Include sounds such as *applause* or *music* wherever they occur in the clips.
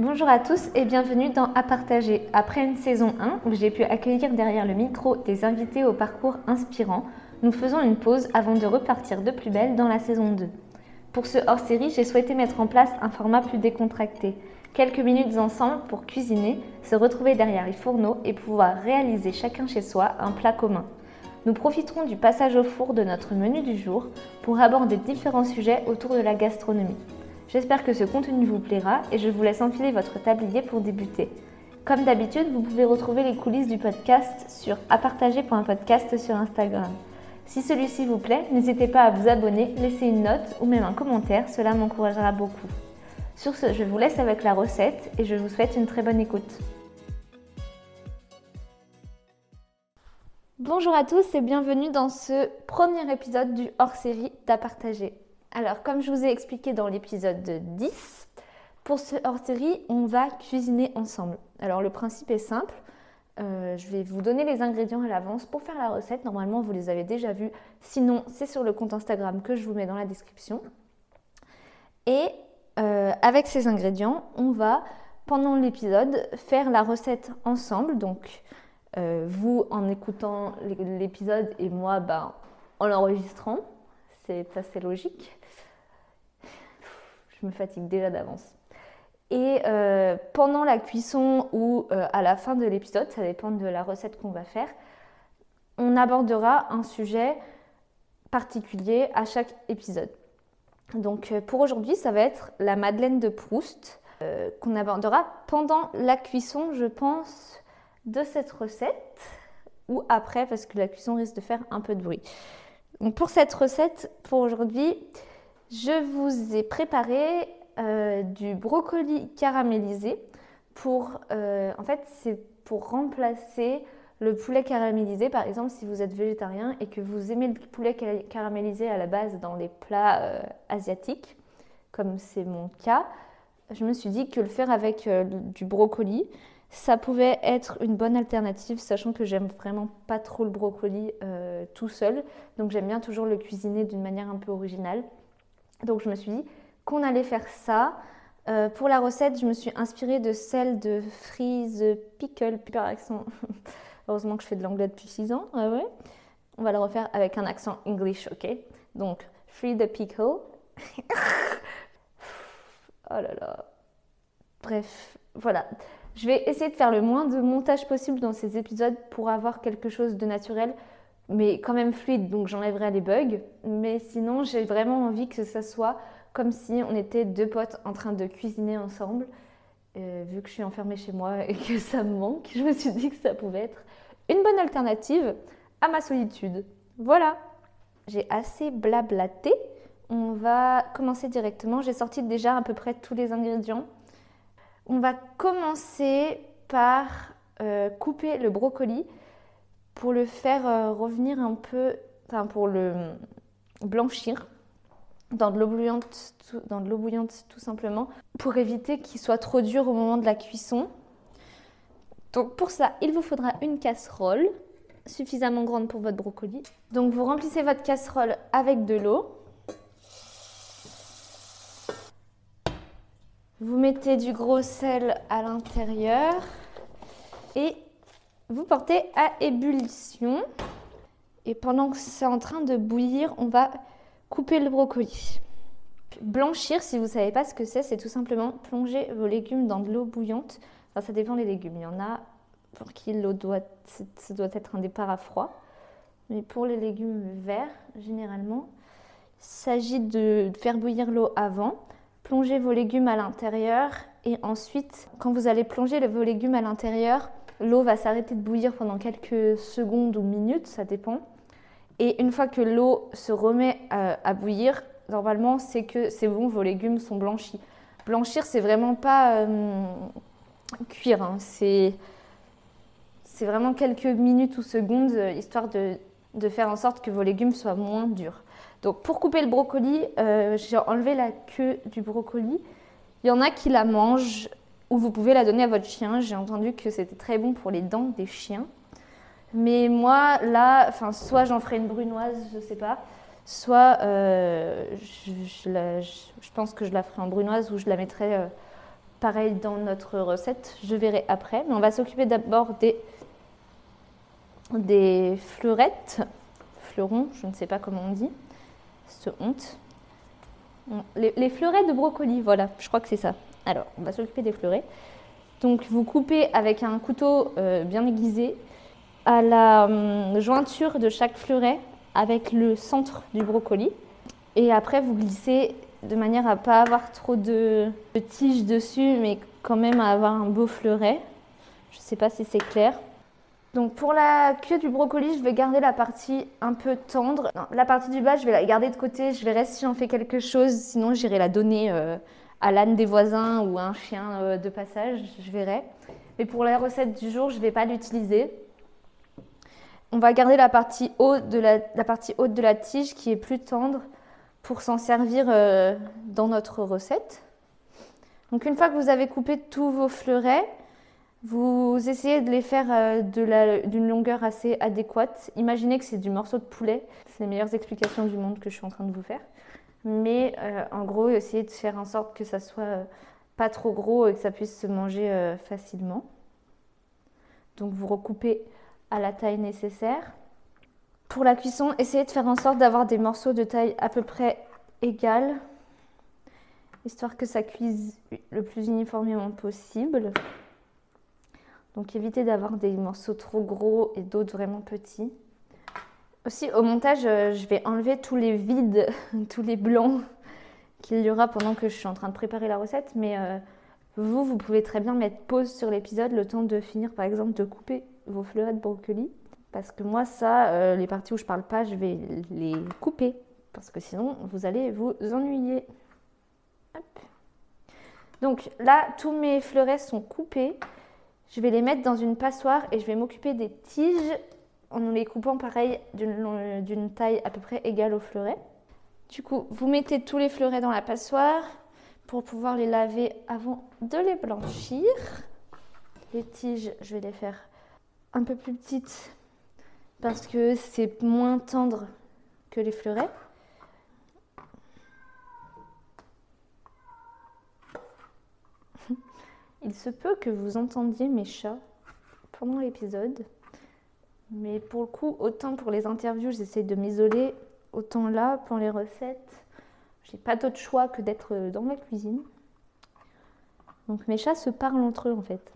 Bonjour à tous et bienvenue dans À partager. Après une saison 1 où j'ai pu accueillir derrière le micro des invités au parcours inspirant, nous faisons une pause avant de repartir de plus belle dans la saison 2. Pour ce hors-série, j'ai souhaité mettre en place un format plus décontracté. Quelques minutes ensemble pour cuisiner, se retrouver derrière les fourneaux et pouvoir réaliser chacun chez soi un plat commun. Nous profiterons du passage au four de notre menu du jour pour aborder différents sujets autour de la gastronomie. J'espère que ce contenu vous plaira et je vous laisse enfiler votre tablier pour débuter. Comme d'habitude, vous pouvez retrouver les coulisses du podcast sur apartager.podcast sur Instagram. Si celui-ci vous plaît, n'hésitez pas à vous abonner, laisser une note ou même un commentaire, cela m'encouragera beaucoup. Sur ce, je vous laisse avec la recette et je vous souhaite une très bonne écoute. Bonjour à tous et bienvenue dans ce premier épisode du hors-série d'Apartager. Alors, comme je vous ai expliqué dans l'épisode 10, pour ce hors-série, on va cuisiner ensemble. Alors, le principe est simple. Euh, je vais vous donner les ingrédients à l'avance pour faire la recette. Normalement, vous les avez déjà vus. Sinon, c'est sur le compte Instagram que je vous mets dans la description. Et euh, avec ces ingrédients, on va, pendant l'épisode, faire la recette ensemble. Donc, euh, vous en écoutant l'épisode et moi ben, en l'enregistrant. C'est assez logique je me fatigue déjà d'avance. Et euh, pendant la cuisson ou euh, à la fin de l'épisode, ça dépend de la recette qu'on va faire, on abordera un sujet particulier à chaque épisode. Donc euh, pour aujourd'hui, ça va être la Madeleine de Proust qu'on abordera pendant la cuisson, je pense, de cette recette ou après parce que la cuisson risque de faire un peu de bruit. Pour cette recette, pour aujourd'hui, je vous ai préparé euh, du brocoli caramélisé pour, euh, en fait, c'est pour remplacer le poulet caramélisé. Par exemple, si vous êtes végétarien et que vous aimez le poulet caramélisé à la base dans les plats euh, asiatiques, comme c'est mon cas, je me suis dit que le faire avec du brocoli, ça pouvait être une bonne alternative, sachant que j'aime vraiment pas trop le brocoli tout seul. Donc j'aime bien toujours le cuisiner d'une manière un peu originale. Donc je me suis dit qu'on allait faire ça. Euh, pour la recette, je me suis inspirée de celle de Freeze Pickle, par accent. *laughs* Heureusement que je fais de l'anglais depuis 6 ans. ouais. On va le refaire avec un accent English, ok Donc, Free the Pickle. *laughs* oh là là. Bref, voilà. Je vais essayer de faire le moins de montage possible dans ces épisodes pour avoir quelque chose de naturel mais quand même fluide, donc j'enlèverai les bugs. Mais sinon, j'ai vraiment envie que ça soit comme si on était deux potes en train de cuisiner ensemble. Euh, vu que je suis enfermée chez moi et que *laughs* ça me manque, je me suis dit que ça pouvait être une bonne alternative à ma solitude. Voilà, j'ai assez blablaté. On va commencer directement. J'ai sorti déjà à peu près tous les ingrédients. On va commencer par euh, couper le brocoli pour le faire euh, revenir un peu, enfin pour le blanchir dans dans de l'eau bouillante tout simplement, pour éviter qu'il soit trop dur au moment de la cuisson. Donc pour ça, il vous faudra une casserole suffisamment grande pour votre brocoli. Donc vous remplissez votre casserole avec de l'eau. Vous mettez du gros sel à l'intérieur et vous portez à ébullition. Et pendant que c'est en train de bouillir, on va couper le brocoli. Blanchir, si vous ne savez pas ce que c'est, c'est tout simplement plonger vos légumes dans de l'eau bouillante. Ça dépend des légumes. Il y en a pour qui l'eau doit, doit être un départ à froid. Mais pour les légumes verts, généralement, il s'agit de faire bouillir l'eau avant, plonger vos légumes à l'intérieur et ensuite, quand vous allez plonger vos légumes à l'intérieur, l'eau va s'arrêter de bouillir pendant quelques secondes ou minutes, ça dépend. Et une fois que l'eau se remet à, bouillir, normalement, c'est que c'est bon, vos légumes sont blanchis. Blanchir, c'est vraiment pas euh, cuire, hein. c'est vraiment quelques minutes ou secondes, euh, histoire de, faire en sorte que vos légumes soient moins durs. Donc pour couper le brocoli, euh, j'ai enlevé la queue du brocoli. Il y en a qui la mangent ou vous pouvez la donner à votre chien. J'ai entendu que c'était très bon pour les dents des chiens. Mais moi, là, soit j'en ferai une brunoise, je sais pas, soit euh, je, pense que je la ferai en brunoise ou je la mettrai euh, pareil dans notre recette, je verrai après. Mais on va s'occuper d'abord des fleurettes, fleurons, je ne sais pas comment on dit, c'est honte. Les, les fleurets de brocoli, voilà, je crois que c'est ça. Alors, on va s'occuper des fleurets. Donc, vous coupez avec un couteau euh, bien aiguisé à la hum, jointure de chaque fleuret avec le centre du brocoli. Et après, vous glissez de manière à pas avoir trop de, de tiges dessus, mais quand même à avoir un beau fleuret. Je ne sais pas si c'est clair. Donc pour la queue du brocoli, je vais garder la partie un peu tendre. la partie du bas, je vais la garder de côté. Je verrai si j'en fais quelque chose. Sinon, j'irai la donner euh, à l'âne des voisins ou à un chien euh, de passage. Je verrai. Mais pour la recette du jour, je ne vais pas l'utiliser. On va garder la partie, haute de la, partie haute de la tige qui est plus tendre pour s'en servir euh, dans notre recette. Donc une fois que vous avez coupé tous vos fleurets, vous essayez de les faire euh, d'une longueur assez adéquate. Imaginez que c'est du morceau de poulet. C'est les meilleures explications du monde que je suis en train de vous faire. Mais euh, en gros, essayez de faire en sorte que ça soit euh, pas trop gros et que ça puisse se manger facilement. Donc vous recoupez à la taille nécessaire. Pour la cuisson, essayez de faire en sorte d'avoir des morceaux de taille à peu près égale, histoire que ça cuise le plus uniformément possible. Donc évitez d'avoir des morceaux trop gros et d'autres vraiment petits. Aussi au montage, euh, je vais enlever tous les vides, *laughs* tous les blancs qu'il y aura pendant que je suis en train de préparer la recette. Mais euh, vous, vous pouvez très bien mettre pause sur l'épisode le temps de finir par exemple de couper vos fleurets de brocoli. Parce que moi ça, euh, les parties où je parle pas, je vais les couper. Parce que sinon vous allez vous ennuyer. Donc là, tous mes fleurets sont coupés. Je vais les mettre dans une passoire et je vais m'occuper des tiges en les coupant pareil d'une taille à peu près égale au fleuret. Du coup, vous mettez tous les fleurets dans la passoire pour pouvoir les laver avant de les blanchir. Les tiges, je vais les faire un peu plus petites parce que c'est moins tendre que les fleurets. Il se peut que vous entendiez mes chats pendant l'épisode. Mais pour le coup, autant pour les interviews, j'essaie de m'isoler, autant là, pour les recettes, j'ai pas d'autre choix que d'être dans ma cuisine. Donc mes chats se parlent entre eux en fait.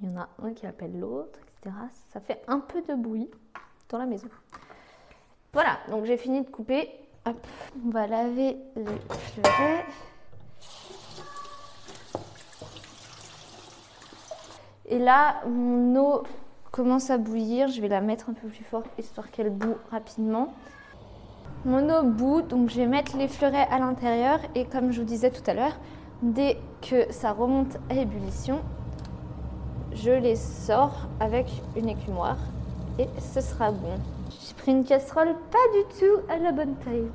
Il y en a un qui appelle l'autre, etc. Ça fait un peu de bruit dans la maison. Voilà, donc j'ai fini de couper. On va laver les fleurets. Et là, mon eau commence à bouillir. Je vais la mettre un peu plus fort histoire qu'elle boue rapidement. Mon eau bout, donc je vais mettre les fleurets à l'intérieur et comme je vous disais tout à l'heure, dès que ça remonte à ébullition, je les sors avec une écumoire et ce sera bon. J'ai pris une casserole pas du tout à la bonne taille.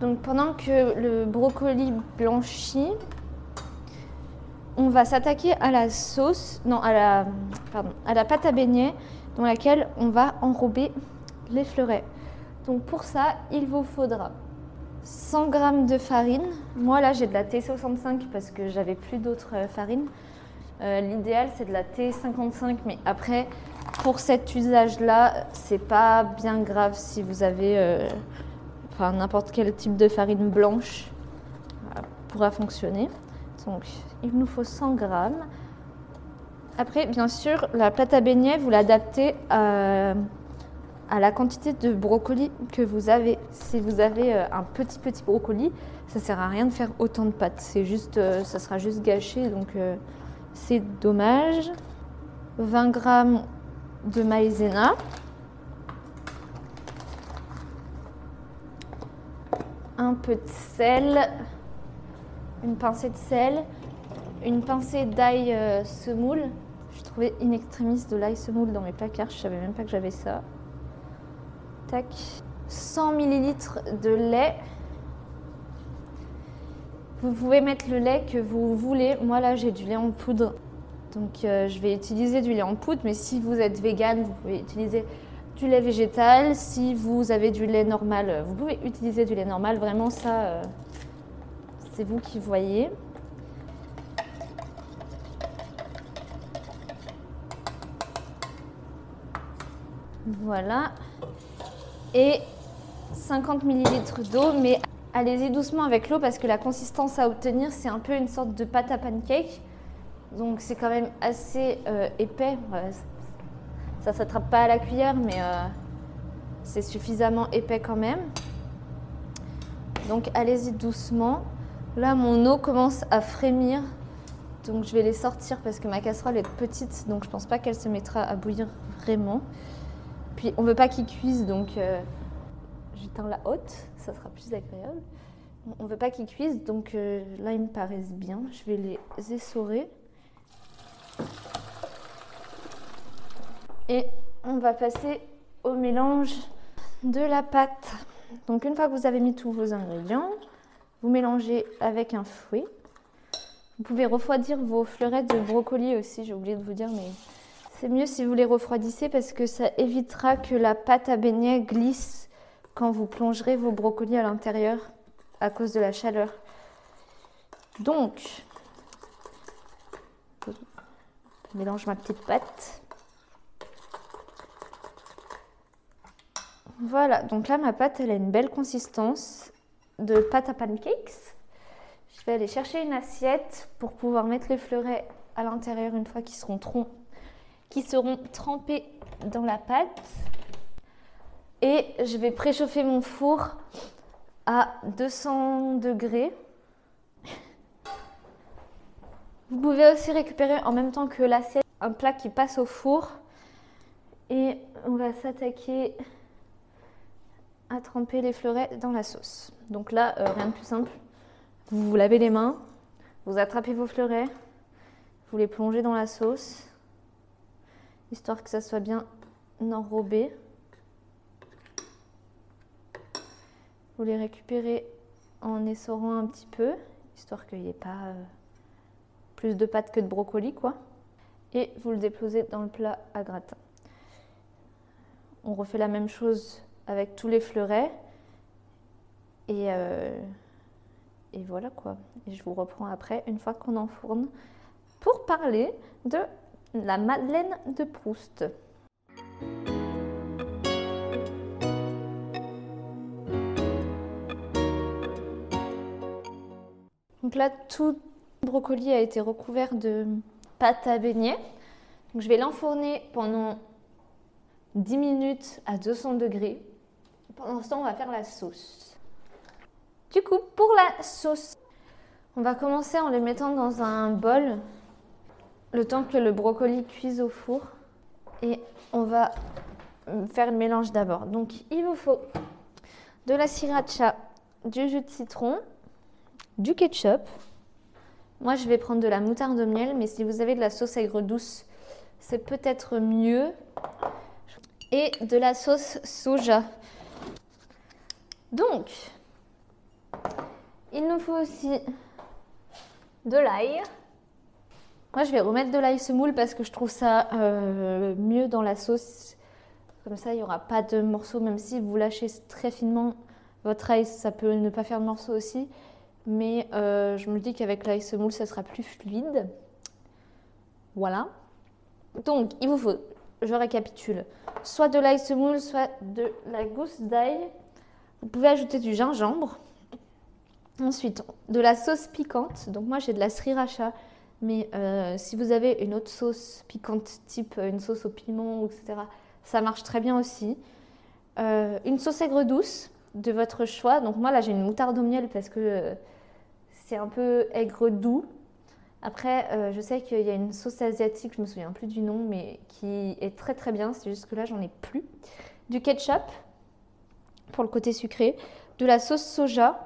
Donc pendant que le brocoli blanchit, on va s'attaquer à la sauce, non, à la, pâte à beignet dans laquelle on va enrober les fleurets. Donc pour ça, il vous faudra 100 g de farine. Moi là, j'ai de la T65 parce que j'avais plus d'autres euh, farines. Euh, l'idéal, c'est de la T55, mais après, pour cet usage-là, c'est pas bien grave si vous avez euh, n'importe quel type de farine blanche. pourra fonctionner. Donc, il nous faut 100 grammes. Après, bien sûr, la pâte à beignets, vous l'adaptez à, la quantité de brocoli que vous avez. Si vous avez euh, un petit petit brocoli, ça sert à rien de faire autant de pâte. C'est juste, euh, ça sera juste gâché, donc euh, c'est dommage. 20 grammes de maïzena. Un peu de sel une pincée de sel, une pincée d'ail euh, semoule. Je trouvais in extremis de l'ail semoule dans mes placards, je savais même pas que j'avais ça. Tac. 100 ml de lait. Vous pouvez mettre le lait que vous voulez. Moi là j'ai du lait en poudre. Donc euh, je vais utiliser du lait en poudre, mais si vous êtes vegan, vous pouvez utiliser du lait végétal. Si vous avez du lait normal, vous pouvez utiliser du lait normal. Vraiment ça, euh, c'est vous qui voyez. Voilà. Et 50 ml d'eau, mais allez-y doucement avec l'eau parce que la consistance à obtenir, c'est un peu une sorte de pâte à pancake. Donc c'est quand même assez euh, épais. Ça ne s'attrape pas à la cuillère, mais euh, c'est suffisamment épais quand même. Donc allez-y doucement. Là, mon eau commence à frémir. Donc je vais les sortir parce que ma casserole est petite, donc je pense pas qu'elle se mettra à bouillir vraiment. Puis on veut pas qu'ils cuisent, donc euh, j'éteins la haute, ça sera plus agréable. On veut pas qu'ils cuisent, donc euh, là ils me paraissent bien. Je vais les essorer. Et on va passer au mélange de la pâte. Donc une fois que vous avez mis tous vos ingrédients, vous mélangez avec un fouet. Vous pouvez refroidir vos fleurettes de brocoli aussi, j'ai oublié de vous dire, mais c'est mieux si vous les refroidissez parce que ça évitera que la pâte à beignet glisse quand vous plongerez vos brocolis à l'intérieur à cause de la chaleur. Donc, je mélange ma petite pâte. Voilà, donc là ma pâte elle a une belle consistance de pâte à pancakes. Je vais aller chercher une assiette pour pouvoir mettre les fleurets à l'intérieur une fois qu'ils seront, seront trempés dans la pâte. Et je vais préchauffer mon four à 200 degrés. Vous pouvez aussi récupérer en même temps que l'assiette un plat qui passe au four. Et on va s'attaquer à tremper les fleurets dans la sauce. Donc là, euh, rien de plus simple. Vous vous lavez les mains, vous attrapez vos fleurets, vous les plongez dans la sauce, histoire que ça soit bien enrobé. Vous les récupérez en essorant un petit peu, histoire qu'il n'y ait pas euh, plus de pâte que de brocoli, quoi. Et vous le déposez dans le plat à gratin. On refait la même chose avec tous les fleurets. Et, euh, et voilà quoi. Et je vous reprends après, une fois qu'on enfourne, pour parler de la Madeleine de Proust. Donc là, tout le brocoli a été recouvert de pâte à beignet. Donc je vais l'enfourner pendant 10 minutes à 200 degrés pendant ce temps, on va faire la sauce. Du coup, pour la sauce, on va commencer en les mettant dans un bol le temps que le brocoli cuise au four. Et on va faire le mélange d'abord. Donc, il vous faut de la sriracha, du jus de citron, du ketchup. Moi, je vais prendre de la moutarde de miel, mais si vous avez de la sauce aigre douce, c'est peut-être mieux. Et de la sauce soja. Donc, il nous faut aussi de l'ail. Moi, je vais remettre de l'ail semoule parce que je trouve ça euh, mieux dans la sauce. Comme ça, il n'y aura pas de morceaux, même si vous lâchez très finement votre ail, ça peut ne pas faire de morceaux aussi. Mais euh, je me dis qu'avec l'ail semoule, ça sera plus fluide. Voilà. Donc, il vous faut, je récapitule, soit de l'ail semoule, soit de la gousse d'ail vous pouvez ajouter du gingembre. Ensuite, de la sauce piquante. Donc moi j'ai de la sriracha, mais euh, si vous avez une autre sauce piquante, type euh, une sauce au piment, etc., ça marche très bien aussi. Euh, une sauce aigre douce de votre choix. Donc moi là j'ai une moutarde au miel parce que c'est un peu aigre doux. Après, je sais qu'il y a une sauce asiatique, je me souviens plus du nom, mais qui est très très bien. C'est juste que là j'en ai plus. Du ketchup, pour le côté sucré, de la sauce soja.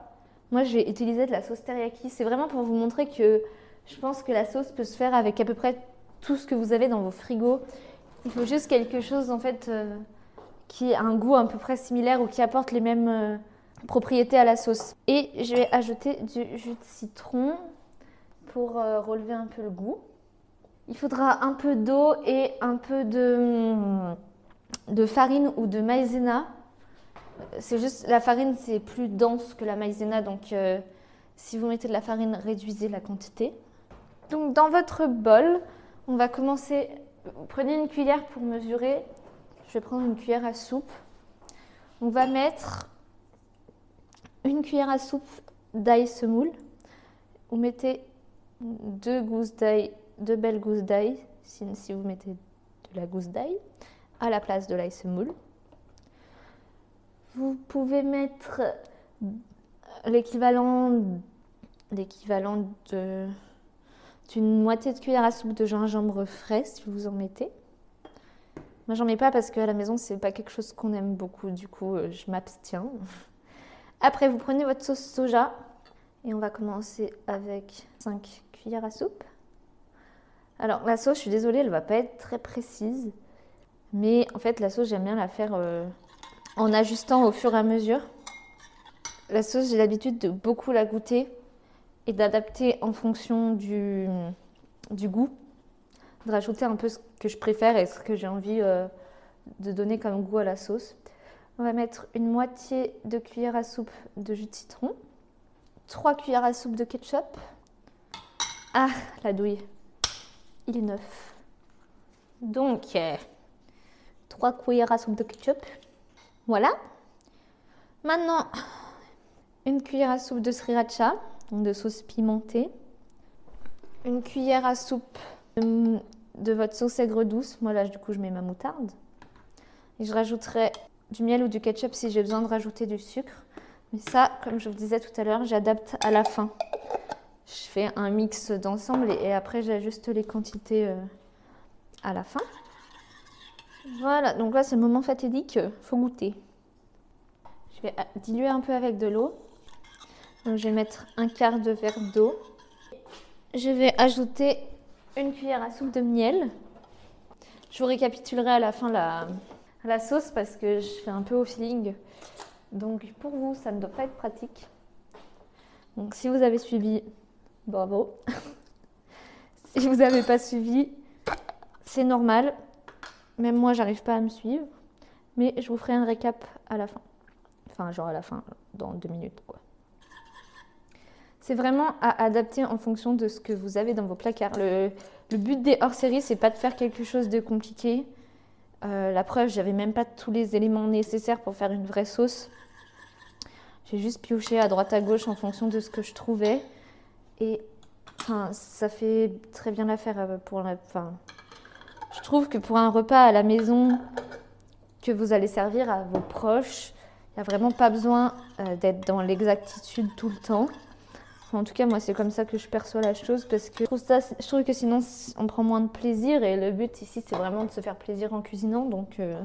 Moi, je vais utiliser de la sauce teriyaki. C'est vraiment pour vous montrer que je pense que la sauce peut se faire avec à peu près tout ce que vous avez dans vos frigos. Il faut juste quelque chose en fait euh, qui a un goût à peu près similaire ou qui apporte les mêmes euh, propriétés à la sauce. Et je vais ajouter du jus de citron pour euh, relever un peu le goût. Il faudra un peu d'eau et un peu de, de farine ou de maïzena c'est juste, la farine, c'est plus dense que la maïzena, donc euh, si vous mettez de la farine, réduisez la quantité. Donc dans votre bol, on va commencer, prenez une cuillère pour mesurer, je vais prendre une cuillère à soupe. On va mettre une cuillère à soupe d'ail semoule. Vous mettez deux gousses d'ail, deux belles gousses d'ail, si, si, vous mettez de la gousse d'ail, à la place de l'ail semoule. Vous pouvez mettre l'équivalent d'une moitié de cuillère à soupe de gingembre frais si vous en mettez. Moi j'en mets pas parce qu'à la maison c'est pas quelque chose qu'on aime beaucoup, du coup euh, je m'abstiens. Après vous prenez votre sauce soja et on va commencer avec 5 cuillères à soupe. Alors la sauce, je suis désolée, elle va pas être très précise, mais en fait la sauce j'aime bien la faire euh, en ajustant au fur et à mesure. La sauce, j'ai l'habitude de beaucoup la goûter et d'adapter en fonction du, goût, de rajouter un peu ce que je préfère et ce que j'ai envie euh, de donner comme goût à la sauce. On va mettre une moitié de cuillère à soupe de jus de citron, 3 cuillères à soupe de ketchup. Ah, la douille, il est neuf. Donc, 3 euh, cuillères à soupe de ketchup. Voilà. Maintenant, une cuillère à soupe de sriracha, donc de sauce pimentée. Une cuillère à soupe de, votre sauce aigre douce. Moi là, du coup, je mets ma moutarde. Et je rajouterai du miel ou du ketchup si j'ai besoin de rajouter du sucre. Mais ça, comme je vous disais tout à l'heure, j'adapte à la fin. Je fais un mix d'ensemble et, après j'ajuste les quantités euh, à la fin. Voilà, donc là c'est le moment fatidique, faut goûter. Je vais diluer un peu avec de l'eau. Je vais mettre un quart de verre d'eau. Je vais ajouter une cuillère à soupe de miel. Je vous récapitulerai à la fin la, la sauce parce que je fais un peu au feeling. Donc pour vous, ça ne doit pas être pratique. Donc si vous avez suivi, bravo. *laughs* si vous n'avez pas suivi, c'est normal. Même moi, j'arrive pas à me suivre. Mais je vous ferai un récap à la fin. Enfin, genre à la fin, dans deux minutes, quoi. C'est vraiment à adapter en fonction de ce que vous avez dans vos placards. Le, but des hors-séries, c'est pas de faire quelque chose de compliqué. Euh, la preuve, j'avais même pas tous les éléments nécessaires pour faire une vraie sauce. J'ai juste pioché à droite à gauche en fonction de ce que je trouvais. Et ça fait très bien l'affaire euh, pour la. Je trouve que pour un repas à la maison que vous allez servir à vos proches, il n'y a vraiment pas besoin euh, d'être dans l'exactitude tout le temps. En tout cas, moi, c'est comme ça que je perçois la chose parce que je trouve, que sinon, on prend moins de plaisir et le but ici, c'est vraiment de se faire plaisir en cuisinant. Donc, euh,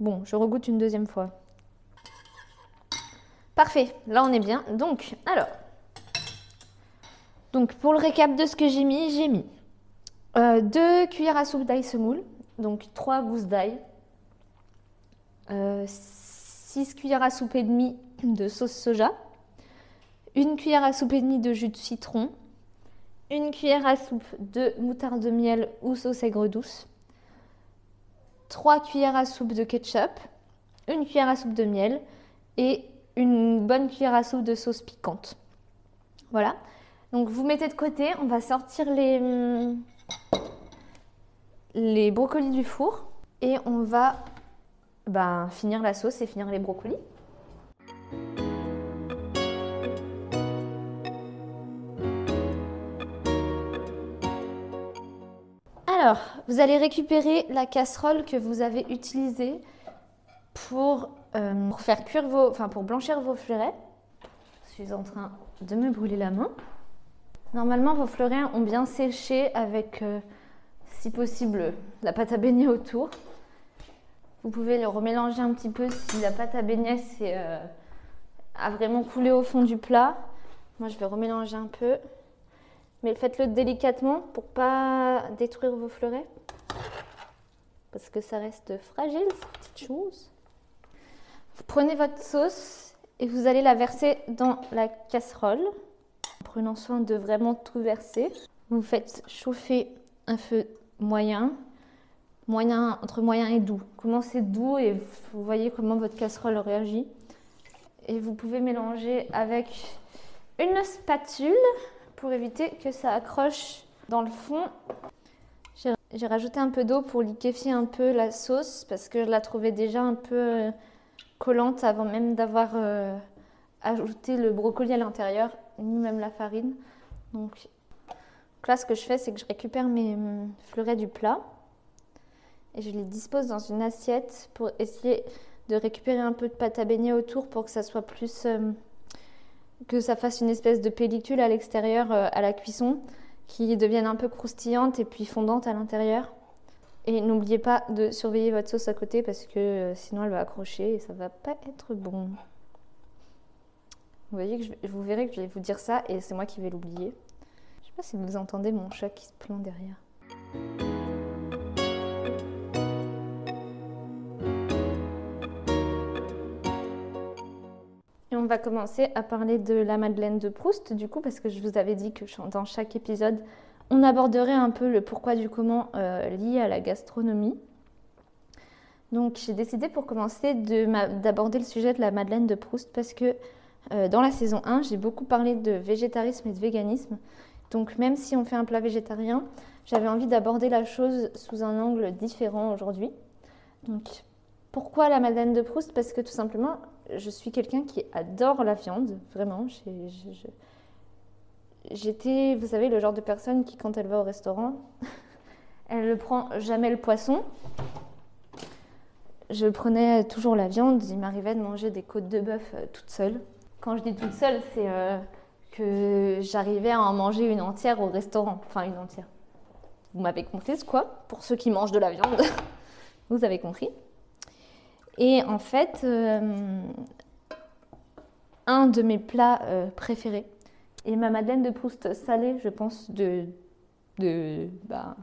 bon, je regoute une deuxième fois. Parfait, là, on est bien. Donc, alors, donc pour le récap de ce que j'ai mis, j'ai mis euh, deux cuillères à soupe d'ail semoule, donc trois gousses d'ail, euh, 6 cuillères à soupe et demie de sauce soja, une cuillère à soupe et demie de jus de citron, une cuillère à soupe de moutarde de miel ou sauce aigre douce, 3 cuillères à soupe de ketchup, une cuillère à soupe de miel et une bonne cuillère à soupe de sauce piquante. Voilà. Donc vous mettez de côté, on va sortir les, les brocolis du four et on va ben, finir la sauce et finir les brocolis. Alors, vous allez récupérer la casserole que vous avez utilisée pour, euh, faire cuire vos, enfin pour blanchir vos fleurets. Je suis en train de me brûler la main. Normalement, vos fleurets ont bien séché avec, euh, si possible, la pâte à baigner autour. Vous pouvez le remélanger un petit peu si la pâte à beignet euh, a vraiment coulé au fond du plat. Moi, je vais remélanger un peu. Mais faites-le délicatement pour pas détruire vos fleurets. Parce que ça reste fragile, cette petite chose. Vous prenez votre sauce et vous allez la verser dans la casserole. Prenant soin de vraiment tout verser. Vous faites chauffer un feu moyen moyen, entre moyen et doux. Commencez doux et vous voyez comment votre casserole réagit. Et vous pouvez mélanger avec une spatule pour éviter que ça accroche dans le fond. J'ai rajouté un peu d'eau pour liquéfier un peu la sauce parce que je la trouvais déjà un peu euh, collante avant même d'avoir euh, ajouté le brocoli à l'intérieur, ni même la farine. Donc là, ce que je fais, c'est que je récupère mes hum, fleurets du plat et je les dispose dans une assiette pour essayer de récupérer un peu de pâte à baigner autour pour que ça soit plus. Euh, que ça fasse une espèce de pellicule à l'extérieur euh, à la cuisson qui devienne un peu croustillante et puis fondante à l'intérieur. Et n'oubliez pas de surveiller votre sauce à côté parce que euh, sinon elle va accrocher et ça va pas être bon. Vous voyez que je, vous verrez que je vais vous dire ça et c'est moi qui vais l'oublier. Je sais pas si vous entendez mon chat qui se plaint derrière. on va commencer à parler de la Madeleine de Proust, du coup, parce que je vous avais dit que dans chaque épisode, on aborderait un peu le pourquoi du comment euh, lié à la gastronomie. Donc j'ai décidé pour commencer d'aborder le sujet de la Madeleine de Proust parce que euh, dans la saison 1, j'ai beaucoup parlé de végétarisme et de véganisme. Donc même si on fait un plat végétarien, j'avais envie d'aborder la chose sous un angle différent aujourd'hui. Donc pourquoi la Madeleine de Proust? Parce que tout simplement, je suis quelqu'un qui adore la viande, vraiment. J'étais, vous savez, le genre de personne qui, quand elle va au restaurant, *laughs* elle ne prend jamais le poisson. Je prenais toujours la viande. Il m'arrivait de manger des côtes de bœuf euh, toute seule. Quand je dis toute seule, c'est euh, que j'arrivais à en manger une entière au restaurant. Enfin, une entière. Vous m'avez compris, quoi? Pour ceux qui mangent de la viande, *laughs* vous avez compris? Et en fait, euh, un de mes plats euh, préférés, et ma Madeleine de Proust salée, je pense, de bah,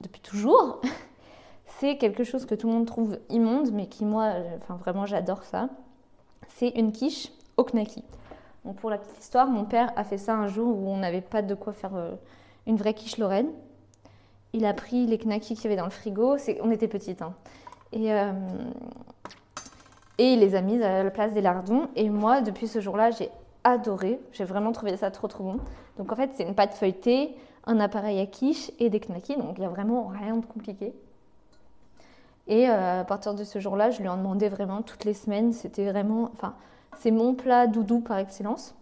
depuis toujours, *laughs* c'est quelque chose que tout le monde trouve immonde, mais qui, moi, enfin, vraiment, j'adore ça. C'est une quiche au knaki. Donc, pour la petite histoire, mon père a fait ça un jour où on n'avait pas de quoi faire euh, une vraie quiche lorraine. Il a pris les knackis qu'il y avait dans le frigo. On était petites. Hein. Et, euh, et il les a mis à la place des lardons. Et moi, depuis ce jour-là, j'ai adoré. J'ai vraiment trouvé ça trop trop bon. Donc en fait, c'est une pâte feuilletée, un appareil à quiche et des knackis. Donc il n'y a vraiment rien de compliqué. Et euh, à partir de ce jour-là, je lui en demandais vraiment toutes les semaines. C'était vraiment, enfin, c'est mon plat doudou par excellence.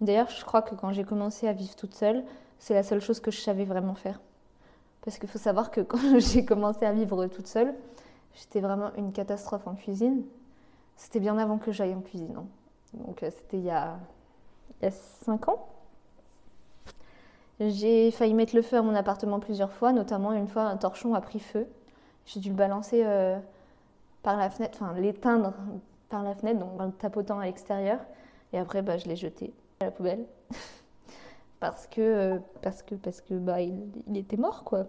D'ailleurs, je crois que quand j'ai commencé à vivre toute seule, c'est la seule chose que je savais vraiment faire. Parce qu'il faut savoir que quand *laughs* j'ai commencé à vivre toute seule, j'étais vraiment une catastrophe en cuisine. C'était bien avant que j'aille en cuisine. Hein. Donc euh, c'était il y a, il 5 ans. J'ai failli mettre le feu à mon appartement plusieurs fois, notamment une fois un torchon a pris feu. J'ai dû le balancer euh, par la fenêtre, enfin l'éteindre par la fenêtre, donc en le tapotant à l'extérieur. Et après, bah, je l'ai jeté à la poubelle. *laughs* parce que, parce que, parce que bah, il, était mort, quoi.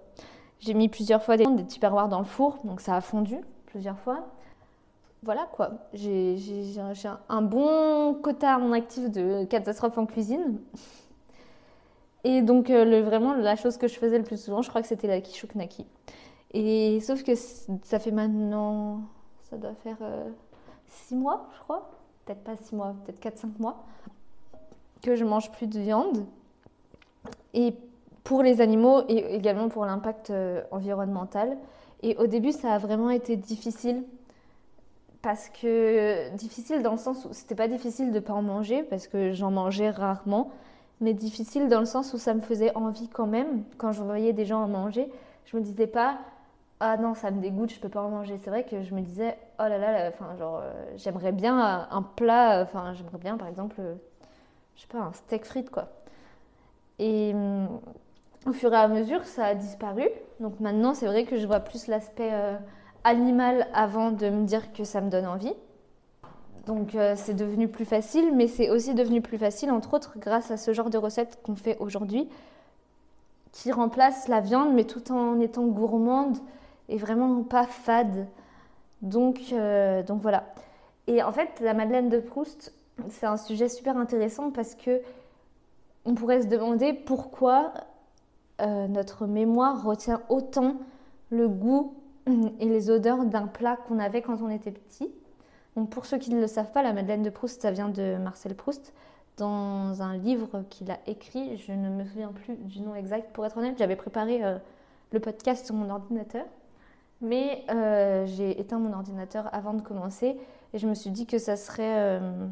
J'ai mis plusieurs fois des, des tupperwares dans le four, donc ça a fondu plusieurs fois. Voilà quoi, j'ai un bon quota à mon actif de catastrophe en cuisine. *laughs* Et donc euh, vraiment la chose que je faisais le plus souvent, je crois que c'était la quiche Et sauf que ça fait maintenant, ça doit faire 6 euh, mois, je crois, peut-être pas 6 mois, peut-être 4-5 mois, que je mange plus de viande et pour les animaux et également pour l'impact euh, environnemental. Et au début, ça a vraiment été difficile parce que difficile dans le sens où c'était pas difficile de pas en manger parce que j'en mangeais rarement, mais difficile dans le sens où ça me faisait envie quand même quand je voyais des gens en manger. Je me disais pas ah non ça me dégoûte, je peux pas en manger. C'est vrai que je me disais oh là là, enfin genre euh, j'aimerais bien un plat, enfin j'aimerais bien par exemple je sais pas un steak frites quoi. Et hum, au fur et à mesure, ça a disparu. Donc maintenant, c'est vrai que je vois plus l'aspect euh, animal avant de me dire que ça me donne envie. Donc euh, c'est devenu plus facile, mais c'est aussi devenu plus facile, entre autres, grâce à ce genre de recettes qu'on fait aujourd'hui, qui remplace la viande, mais tout en étant gourmande et vraiment pas fade. Donc, euh, donc voilà. Et en fait, la Madeleine de Proust, c'est un sujet super intéressant parce que on pourrait se demander pourquoi euh, notre mémoire retient autant le goût et les odeurs d'un plat qu'on avait quand on était petit. Donc pour ceux qui ne le savent pas, la Madeleine de Proust, ça vient de Marcel Proust. dans un livre qu'il a écrit. Je ne me souviens plus du nom exact. Pour être honnête, j'avais préparé euh, le podcast sur mon ordinateur. Mais euh, j'ai éteint mon ordinateur avant de commencer et je me suis dit que ça serait euh,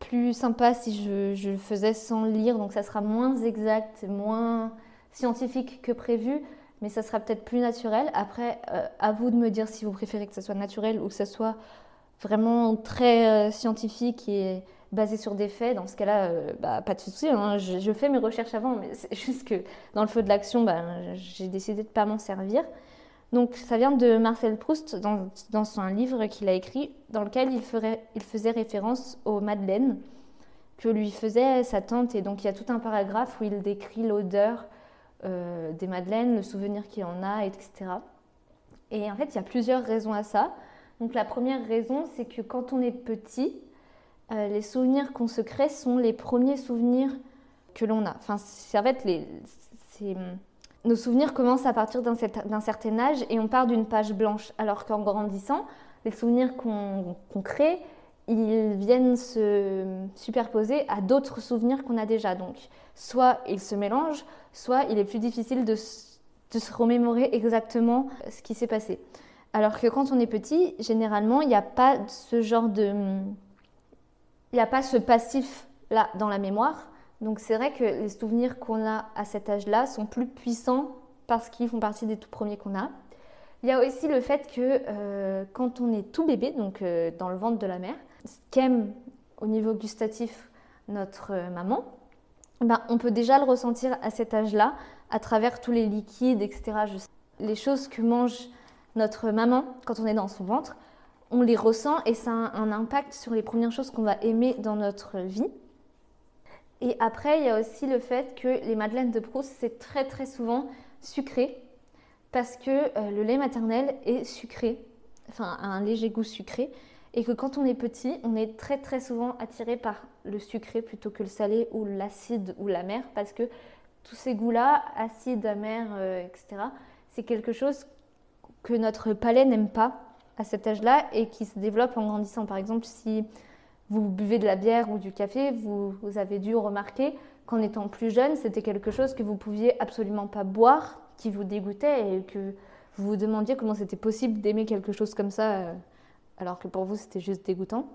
plus sympa si je, le faisais sans lire. Donc ça sera moins exact, moins scientifique que prévu, mais ça sera peut-être plus naturel. Après, à vous de me dire si vous préférez que ça soit naturel ou que ça soit vraiment très scientifique et basé sur des faits, dans ce cas-là, euh, bah, pas de souci. Hein. Je, fais mes recherches avant, mais c'est *laughs* juste que dans le feu de l'action, bah, j'ai décidé de ne pas m'en servir. Donc ça vient de Marcel Proust dans, son livre qu'il a écrit, dans lequel il, faisait référence aux madeleines que lui faisait sa tante. Et donc il y a tout un paragraphe où il décrit l'odeur euh, des madeleines, le souvenir qu'il en a, etc. Et en fait, il y a plusieurs raisons à ça. Donc la première raison, c'est que quand on est petit, euh, les souvenirs qu'on se crée sont les premiers souvenirs que l'on a. Enfin, en fait, les, nos souvenirs commencent à partir d'un certain âge et on part d'une page blanche. Alors qu'en grandissant, les souvenirs qu'on crée, ils viennent se superposer à d'autres souvenirs qu'on a déjà. Donc, soit ils se mélangent, soit il est plus difficile de, se remémorer exactement ce qui s'est passé. Alors que quand on est petit, généralement, il n'y a pas ce genre de il n'y a pas ce passif-là dans la mémoire. Donc c'est vrai que les souvenirs qu'on a à cet âge-là sont plus puissants parce qu'ils font partie des tout premiers qu'on a. Il y a aussi le fait que euh, quand on est tout bébé, donc euh, dans le ventre de la mère, ce qu'aime au niveau gustatif notre euh, maman, ben, on peut déjà le ressentir à cet âge-là à travers tous les liquides, etc. Les choses que mange notre maman quand on est dans son ventre, on les ressent et ça a un impact sur les premières choses qu'on va aimer dans notre vie. Et après, il y a aussi le fait que les madeleines de Proust, c'est très très souvent sucré parce que euh, le lait maternel est sucré, enfin a un léger goût sucré, et que quand on est petit, on est très très souvent attiré par le sucré plutôt que le salé ou l'acide ou l'amer parce que tous ces goûts-là, acide, amer, euh, etc., c'est quelque chose que notre palais n'aime pas à cet âge-là et qui se développe en grandissant. Par exemple, si vous buvez de la bière ou du café, vous, avez dû remarquer qu'en étant plus jeune, c'était quelque chose que vous pouviez absolument pas boire, qui vous dégoûtait et que vous vous demandiez comment c'était possible d'aimer quelque chose comme ça, euh, alors que pour vous c'était juste dégoûtant.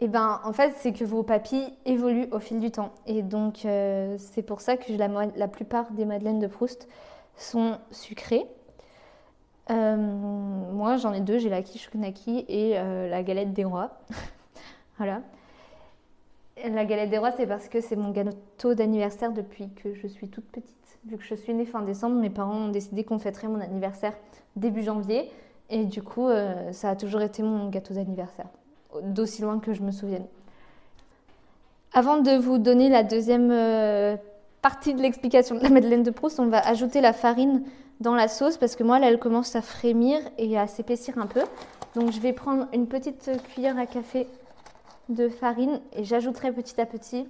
Et eh ben en fait, c'est que vos papilles évoluent au fil du temps. Et donc, euh, c'est pour ça que la, plupart des madeleines de Proust sont sucrées. Euh, moi, j'en ai deux. J'ai la quiche et la galette des rois. *laughs* voilà. La galette des rois, c'est parce que c'est mon gâteau d'anniversaire depuis que je suis toute petite. Vu que je suis née fin décembre, mes parents ont décidé qu'on fêterait mon anniversaire début janvier. Et du coup, euh, ça a toujours été mon gâteau d'anniversaire, d'aussi loin que je me souvienne. Avant de vous donner la deuxième partie de l'explication de la Madeleine de Proust, on va ajouter la farine dans la sauce parce que moi, là, elle commence à frémir et à s'épaissir un peu. Donc, je vais prendre une petite cuillère à café de farine et j'ajouterai petit à petit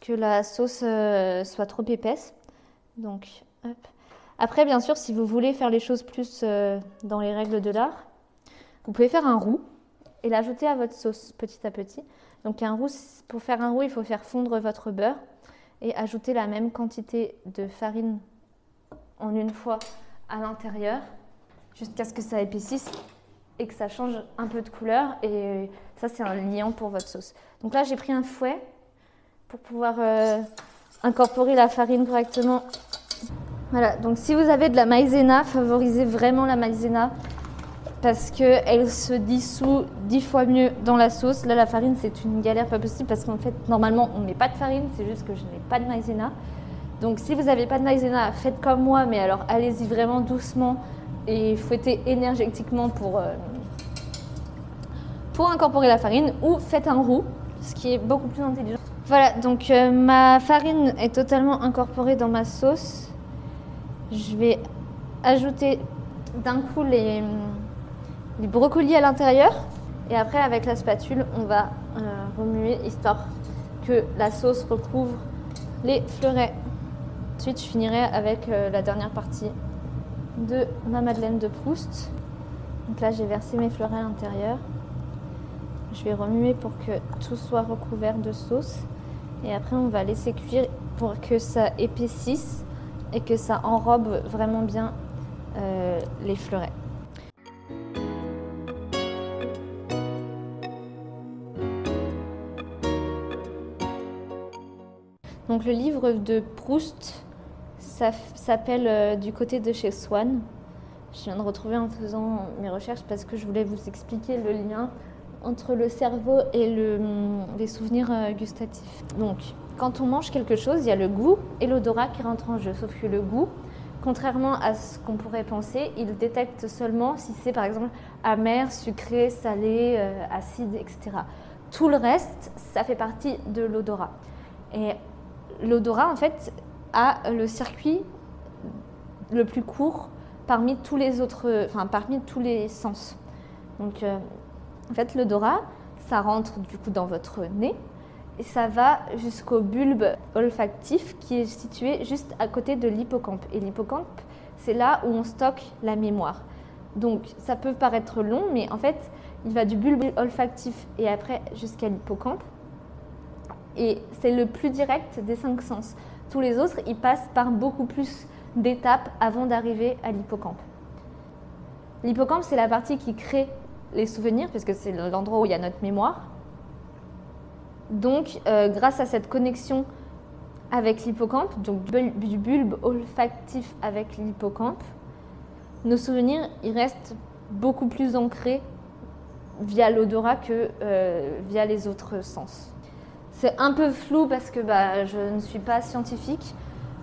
que la sauce euh, soit trop épaisse. Donc. Après, bien sûr, si vous voulez faire les choses plus euh, dans les règles de l'art, vous pouvez faire un roux et l'ajouter à votre sauce petit à petit. Donc, un roux, pour faire un roux, il faut faire fondre votre beurre et ajouter la même quantité de farine en une fois à l'intérieur jusqu'à ce que ça épaississe et que ça change un peu de couleur. Et ça, c'est un liant pour votre sauce. Donc là, j'ai pris un fouet pour pouvoir euh, incorporer la farine correctement. Voilà, donc si vous avez de la maïzena, favorisez vraiment la maïzena parce qu'elle se dissout dix fois mieux dans la sauce. Là, la farine, c'est une galère pas possible parce qu'en fait, normalement, on ne met pas de farine, c'est juste que je n'ai pas de maïzena. Donc si vous n'avez pas de maïzena, faites comme moi, mais alors allez-y vraiment doucement et fouettez énergétiquement pour, euh, pour incorporer la farine ou faites un roux, ce qui est beaucoup plus intelligent. Voilà, donc euh, ma farine est totalement incorporée dans ma sauce. Je vais ajouter d'un coup les, les brocolis à l'intérieur et après avec la spatule on va euh, remuer histoire que la sauce recouvre les fleurets Ensuite, je finirai avec la dernière partie de ma madeleine de Proust. Donc là, j'ai versé mes fleurs à l'intérieur. Je vais remuer pour que tout soit recouvert de sauce. Et après, on va laisser cuire pour que ça épaississe et que ça enrobe vraiment bien euh, les fleurets. Donc le livre de Proust s'appelle euh, Du côté de chez Swann. Je viens de retrouver en faisant mes recherches parce que je voulais vous expliquer le lien entre le cerveau et le, les souvenirs euh, gustatifs. Donc, quand on mange quelque chose, il y a le goût et l'odorat qui rentrent en jeu. Sauf que le goût, contrairement à ce qu'on pourrait penser, il détecte seulement si c'est par exemple amer, sucré, salé, euh, acide, etc. Tout le reste, ça fait partie de l'odorat. Et l'odorat, en fait, le circuit le plus court parmi tous les autres, enfin parmi tous les sens. Donc, euh, en fait, l'odorat, ça rentre du coup dans votre nez et ça va jusqu'au bulbe olfactif qui est situé juste à côté de l'hippocampe. Et l'hippocampe, c'est là où on stocke la mémoire. Donc, ça peut paraître long, mais en fait, il va du bulbe olfactif et après jusqu'à l'hippocampe. Et c'est le plus direct des cinq sens. Tous les autres, ils passent par beaucoup plus d'étapes avant d'arriver à l'hippocampe. L'hippocampe, c'est la partie qui crée les souvenirs, puisque c'est l'endroit où il y a notre mémoire. Donc, euh, grâce à cette connexion avec l'hippocampe, donc du bulbe olfactif avec l'hippocampe, nos souvenirs, ils restent beaucoup plus ancrés via l'odorat que euh, via les autres sens. C'est un peu flou parce que bah, je ne suis pas scientifique,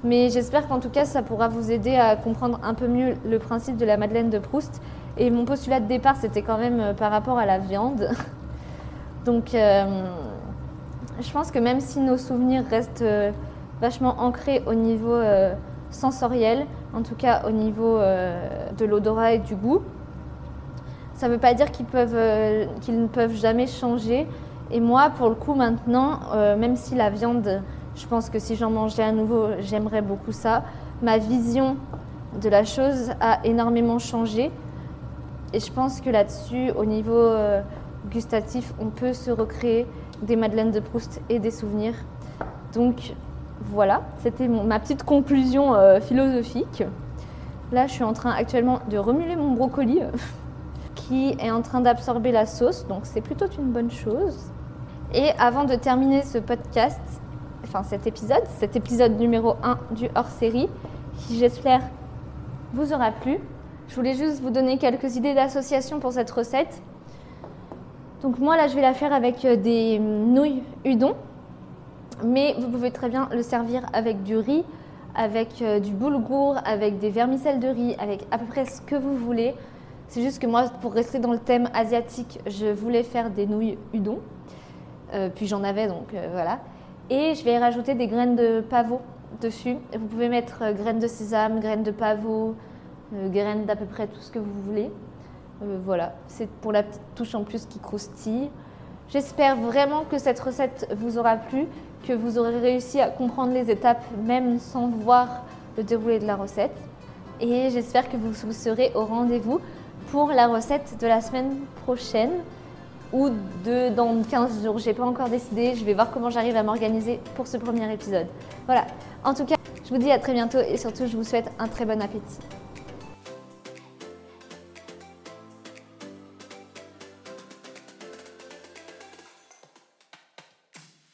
mais j'espère qu'en tout cas ça pourra vous aider à comprendre un peu mieux le principe de la Madeleine de Proust. Et mon postulat de départ, c'était quand même euh, par rapport à la viande. *laughs* Donc euh, je pense que même si nos souvenirs restent euh, vachement ancrés au niveau sensoriel, en tout cas au niveau de l'odorat et du goût, ça ne veut pas dire qu'ils qu'ils ne peuvent jamais changer. Et moi, pour le coup, maintenant, même si la viande je pense que si j'en mangeais à nouveau, j'aimerais beaucoup ça. Ma vision de la chose a énormément changé. Et je pense que là-dessus, au niveau euh, gustatif, on peut se recréer des madeleines de Proust et des souvenirs. Donc voilà, c'était ma petite conclusion euh, philosophique. Là, je suis en train actuellement de remuer mon brocoli *laughs* qui est en train d'absorber la sauce, donc c'est plutôt une bonne chose. Et avant de terminer ce podcast, enfin cet épisode, cet épisode numéro 1 du hors-série, qui j'espère vous aura plu. Je voulais juste vous donner quelques idées d'association pour cette recette. Donc moi là je vais la faire avec euh, des nouilles udon, mais vous pouvez très bien le servir avec du riz, avec euh, du boulgour, avec des vermicelles de riz, avec à peu près ce que vous voulez. C'est juste que moi, pour rester dans le thème asiatique, je voulais faire des nouilles udon. Euh, puis j'en avais, donc voilà. Et je vais rajouter des graines de pavot dessus. vous pouvez mettre euh, graines de sésame, graines de pavot, euh, graines d'à peu près tout ce que vous voulez. Euh, voilà, c'est pour la petite touche en plus qui croustille. J'espère vraiment que cette recette vous aura plu, que vous aurez réussi à comprendre les étapes même sans voir le déroulé de la recette. Et j'espère que vous serez au rendez-vous pour la recette de la semaine prochaine ou de dans 15 jours. J'ai pas encore décidé. Je vais voir comment j'arrive à m'organiser pour ce premier épisode. Voilà. En tout cas, je vous dis à très bientôt et surtout, je vous souhaite un très bon appétit.